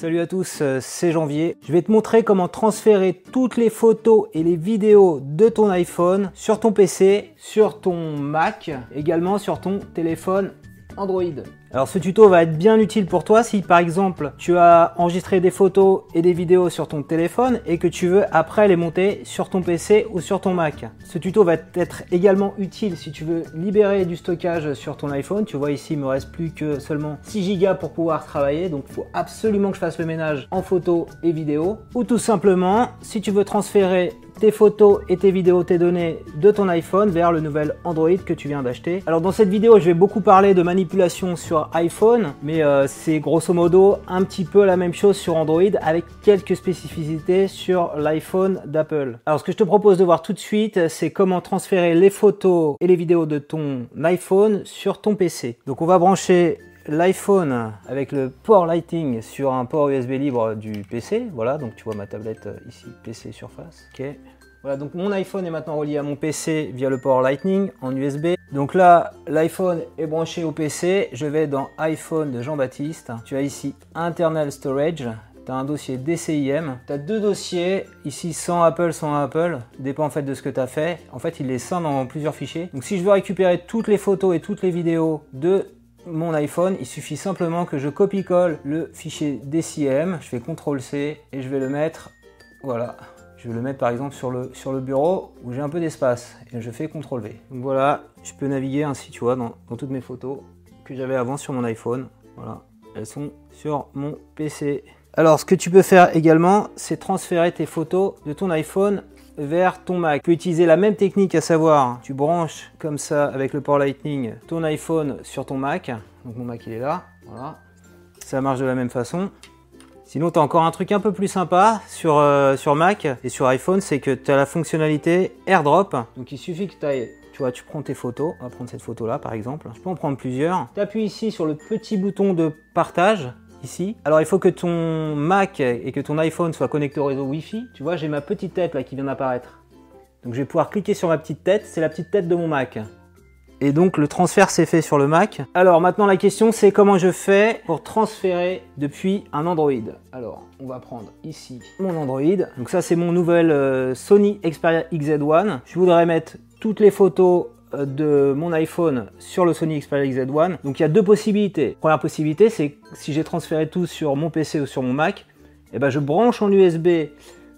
Salut à tous, euh, c'est Janvier. Je vais te montrer comment transférer toutes les photos et les vidéos de ton iPhone sur ton PC, sur ton Mac, également sur ton téléphone Android. Alors ce tuto va être bien utile pour toi si par exemple tu as enregistré des photos et des vidéos sur ton téléphone et que tu veux après les monter sur ton PC ou sur ton Mac. Ce tuto va être également utile si tu veux libérer du stockage sur ton iPhone. Tu vois ici il me reste plus que seulement 6 Go pour pouvoir travailler donc il faut absolument que je fasse le ménage en photos et vidéos. Ou tout simplement si tu veux transférer tes photos et tes vidéos, tes données de ton iPhone vers le nouvel Android que tu viens d'acheter. Alors dans cette vidéo, je vais beaucoup parler de manipulation sur iPhone, mais euh, c'est grosso modo un petit peu la même chose sur Android avec quelques spécificités sur l'iPhone d'Apple. Alors ce que je te propose de voir tout de suite, c'est comment transférer les photos et les vidéos de ton iPhone sur ton PC. Donc on va brancher l'iPhone avec le port Lighting sur un port USB libre du PC. Voilà, donc tu vois ma tablette euh, ici, PC Surface. Ok. Voilà, donc mon iPhone est maintenant relié à mon PC via le port Lightning en USB. Donc là, l'iPhone est branché au PC. Je vais dans iPhone de Jean-Baptiste. Tu as ici Internal Storage. Tu as un dossier DCIM. Tu as deux dossiers, ici sans Apple, sans Apple. Dépend en fait de ce que tu as fait. En fait, il les scinde dans plusieurs fichiers. Donc si je veux récupérer toutes les photos et toutes les vidéos de mon iPhone, il suffit simplement que je copie-colle le fichier DCIM. Je fais CTRL C et je vais le mettre, voilà, je vais le mettre par exemple sur le, bureau où j'ai un peu d'espace et je fais CTRL V. Donc voilà, je peux naviguer ainsi, tu vois, dans, toutes mes photos que j'avais avant sur mon iPhone. Voilà, elles sont sur mon PC. Alors, ce que tu peux faire également, c'est transférer tes photos de ton iPhone vers ton Mac. Tu peux utiliser la même technique, à savoir, tu branches comme ça avec le port Lightning ton iPhone sur ton Mac. Donc mon Mac il est là, voilà. Ça marche de la même façon. Sinon, tu as encore un truc un peu plus sympa sur, euh, sur Mac et sur iPhone, c'est que tu as la fonctionnalité AirDrop. Donc il suffit que tu ailles, tu vois, tu prends tes photos. On va prendre cette photo là par exemple. Je peux en prendre plusieurs. Tu appuies ici sur le petit bouton de partage Alors il faut que ton Mac et que ton iPhone soient connectés au réseau Wi-Fi. Tu vois, j'ai ma petite tête là qui vient d'apparaître. Donc je vais pouvoir cliquer sur ma petite tête, c'est la petite tête de mon Mac et donc le transfert s'est fait sur le Mac. Alors maintenant la question c'est comment je fais pour transférer depuis un Android? Alors on va prendre ici mon Android. Donc ça c'est mon nouvel euh, Sony Xperia XZ1. Je voudrais mettre toutes les photos de mon iPhone sur le Sony Xperia XZ1. Donc il y a deux possibilités. Première possibilité c'est si j'ai transféré tout sur mon PC ou sur mon Mac, et eh ben je branche en USB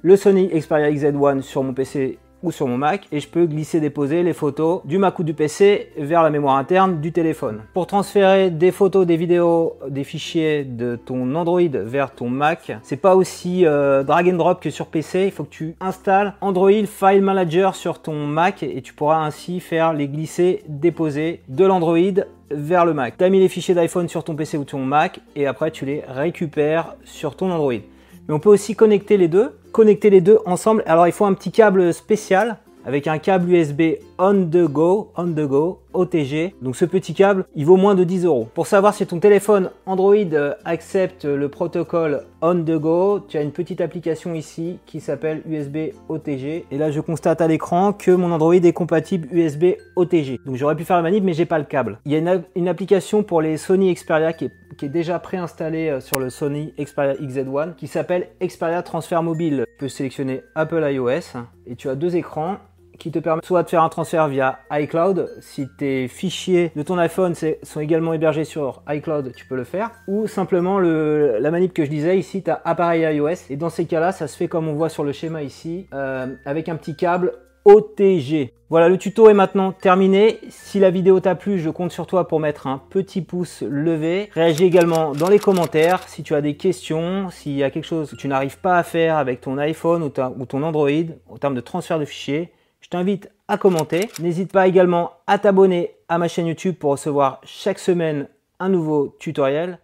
le Sony Xperia XZ1 sur mon PC ou sur mon Mac et je peux glisser déposer les photos du Mac ou du PC vers la mémoire interne du téléphone. Pour transférer des photos, des vidéos, des fichiers de ton Android vers ton Mac, c'est pas aussi euh, drag and drop que sur PC, il faut que tu installes Android File Manager sur ton Mac et tu pourras ainsi faire les glisser déposer de l'Android vers le Mac. Tu as mis les fichiers d'iPhone sur ton PC ou ton Mac et après tu les récupères sur ton Android. Mais on peut aussi connecter les deux, connecter les deux ensemble. Alors il faut un petit câble spécial avec un câble USB on the go, on the go, OTG. Donc ce petit câble, il vaut moins de 10 euros. Pour savoir si ton téléphone Android euh, accepte le protocole on the go, tu as une petite application ici qui s'appelle USB OTG. Et là, je constate à l'écran que mon Android est compatible USB OTG. Donc j'aurais pu faire la manip, mais j'ai pas le câble. Il y a une, application pour les Sony Xperia qui est, qui est déjà préinstallée euh, sur le Sony Xperia XZ1 qui s'appelle Xperia Transfer Mobile. Tu peux sélectionner Apple iOS et tu as deux écrans qui te permet soit de faire un transfert via iCloud, si tes fichiers de ton iPhone sont également hébergés sur iCloud, tu peux le faire, ou simplement le, la manip que je disais ici, tu as appareil iOS, et dans ces cas-là, ça se fait comme on voit sur le schéma ici, euh, avec un petit câble OTG. Voilà, le tuto est maintenant terminé. Si la vidéo t'a plu, je compte sur toi pour mettre un petit pouce levé. Réagis également dans les commentaires si tu as des questions, s'il y a quelque chose que tu n'arrives pas à faire avec ton iPhone ou, ton Android en termes de transfert de fichiers. Je t'invite à commenter. N'hésite pas également à t'abonner à ma chaîne YouTube pour recevoir chaque semaine un nouveau tutoriel.